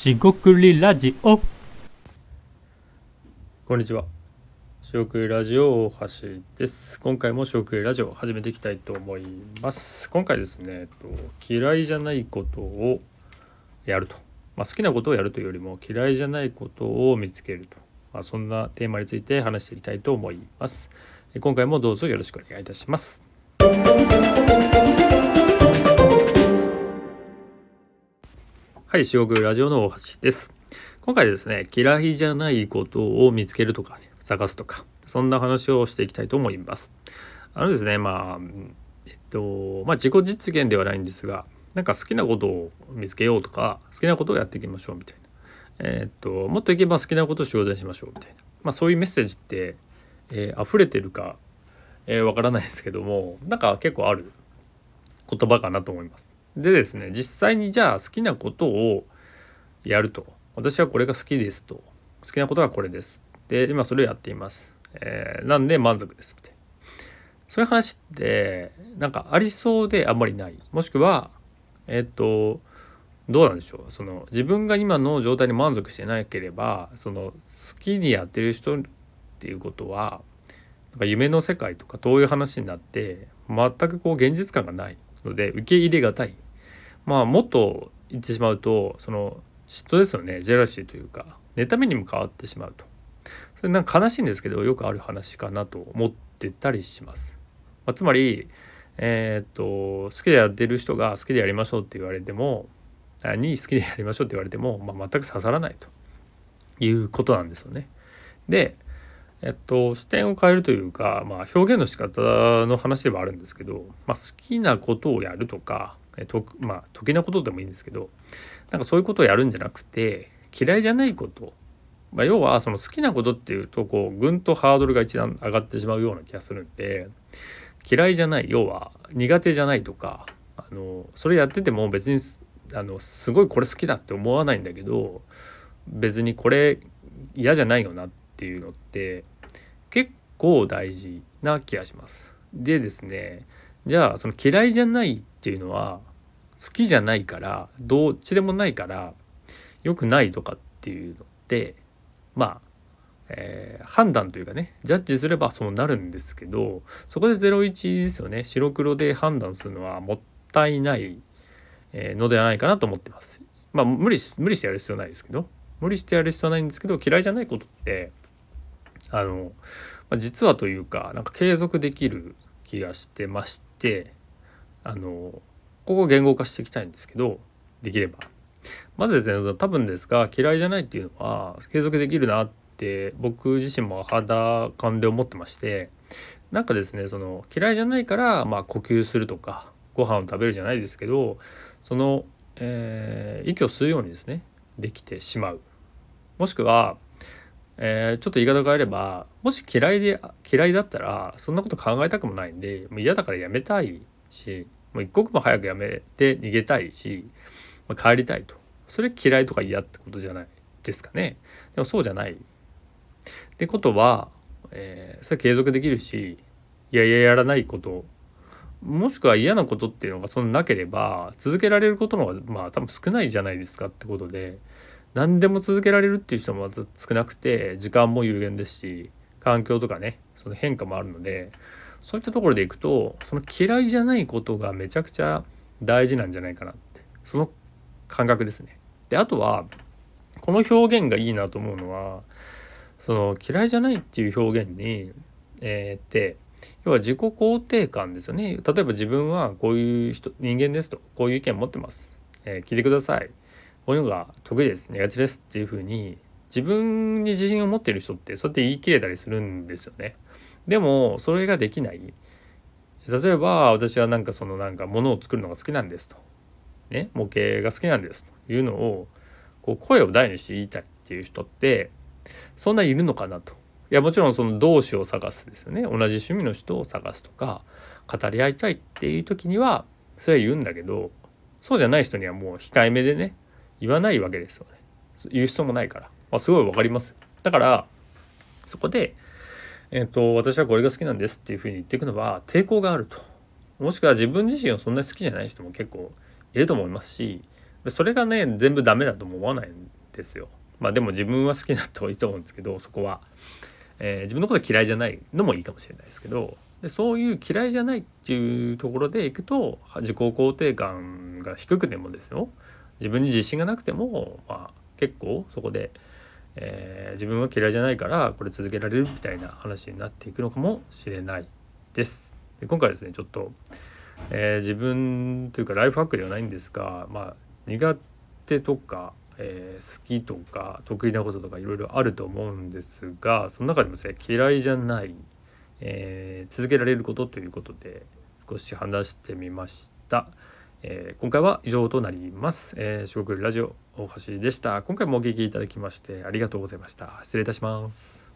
しごくりラジオこんにちは。食くラジオ大橋です。今回も食くラジオを始めていきたいと思います。今回ですね、えっと嫌いじゃないことをやると。まあ、好きなことをやるというよりも嫌いじゃないことを見つけると。まあ、そんなテーマについて話していきたいと思います。え今回もどうぞよろしくお願いいたします。はい、塩食ラジオの大橋です。今回ですね、嫌いじゃないことを見つけるとか、ね、探すとか、そんな話をしていきたいと思います。あのですね、まあ、えっと、まあ自己実現ではないんですが、なんか好きなことを見つけようとか、好きなことをやっていきましょうみたいな。えっと、もっといけば好きなことを仕事にしましょうみたいな。まあそういうメッセージって、えー溢れてるか、えーわからないですけども、なんか結構ある言葉かなと思います。でですね、実際にじゃあ好きなことをやると。私はこれが好きですと。好きなことはこれです。で、今それをやっています。えーなんで満足ですみたいな。そういう話ってなんかありそうであんまりない。もしくは、えっ、と、どうなんでしょう。その自分が今の状態に満足してなければ、その好きにやってる人っていうことは、なんか夢の世界とか遠いう話になって全くこう現実感がないので受け入れがたいまあもっと言ってしまうとその嫉妬ですよね。ジェラシーというか。妬みにも変わってしまうと。それなんか悲しいんですけどよくある話かなと思ってたりします、まあ、つまりえーっと好きでやってる人が好きでやりましょうって言われてもに好きでやりましょうって言われても、まあ、全く刺さらないと。いうことなんですよね。でえっと、視点を変えるというか、まあ、表現の仕方の話ではあるんですけど、まあ、好きなことをやるとかと、まあ、得意なことでもいいんですけどなんかそういうことをやるんじゃなくて嫌いじゃないこと、まあ、要はその好きなことっていうとこうぐんとハードルが一段上がってしまうような気がするんで嫌いじゃない要は苦手じゃないとかあのそれやってても別にあのすごいこれ好きだって思わないんだけど別にこれ嫌じゃないよなっていうのって結構大事な気がします。でですねじゃあその嫌いじゃないっていうのは好きじゃないからどっちでもないから良くないとかっていうのってまあ、えー判断というかねジャッジすればそうなるんですけどそこで01ですよね白黒で判断するのはもったいないのではないかなと思ってます。まあ無理し無理してやる必要ないですけど無理してやる必要ないんですけど嫌いじゃないことってあの、まあ実はというかなんか継続できる気がしてましてあのここを言語化していきたいんですけどできれば。まずですね多分ですが嫌いじゃないっていうのは継続できるなって僕自身も肌感で思ってましてなんかですねその嫌いじゃないからまあ呼吸するとかご飯を食べるじゃないですけどその、えー息を吸うようにですねできてしまう。もしくはえーちょっと言い方変えればもし嫌いで嫌いだったらそんなこと考えたくもないんでもう嫌だからやめたいしもう一刻も早くやめて逃げたいし、まあ帰りたいと。それ嫌いとか嫌ってことじゃないですかね。でもそうじゃない。ってことは、えーそれ継続できるしいやいややらないこと。もしくは嫌なことっていうのがそんななければ続けられることの方がまあ多分少ないじゃないですかってことで何でも続けられるっていう人もまず少なくて時間も有限ですし環境とかねその変化もあるのでそういったところでいくとその嫌いじゃないことがめちゃくちゃ大事なんじゃないかなって。その感覚ですね。であとはこの表現がいいなと思うのはその嫌いじゃないっていう表現に、えーって要は自己肯定感ですよね。例えば自分はこういう人人間ですとこういう意見持ってます、えー聞いてください。こういうのが得意です。苦手ですっていうふうに自分に自信を持っている人ってそうやって言い切れたりするんですよね。でもそれができない。例えば私はなんかそのなんか物を作るのが好きなんですと。ね模型が好きなんですと。いうのをこう声を大にして言いたいっていう人ってそんないるのかなと。いやもちろんその同志を探すですよね。同じ趣味の人を探すとか語り合いたいっていう時にはそれは言うんだけどそうじゃない人にはもう控えめでね言わないわけですよね。言う必要もないから、まあ、すごいわかりますだからそこで、えっと私はこれが好きなんですっていうふうに言っていくのは抵抗があると。もしくは自分自身をそんなに好きじゃない人も結構いると思いますしそれがね全部ダメだとも思わないんですよ。まあでも自分は好きになった方がいいと思うんですけどそこは、えー、自分のこと嫌いじゃないのもいいかもしれないですけどでそういう嫌いじゃないっていうところでいくと自己肯定感が低くてもですよ。自分に自信がなくても、まあ、結構そこで、えー、自分は嫌いじゃないからこれ続けられるみたいな話になっていくのかもしれないです。で今回ですねちょっと、えー、自分というかライフハックではないんですが、まあ、苦手とか、えー、好きとか得意なこととかいろいろあると思うんですがその中でもですね嫌いじゃない、えー、続けられることということで少し話してみました。えー、今回は以上となります。えー、四国ラジオ大橋でした。今回もお聞きいただきましてありがとうございました。失礼いたします。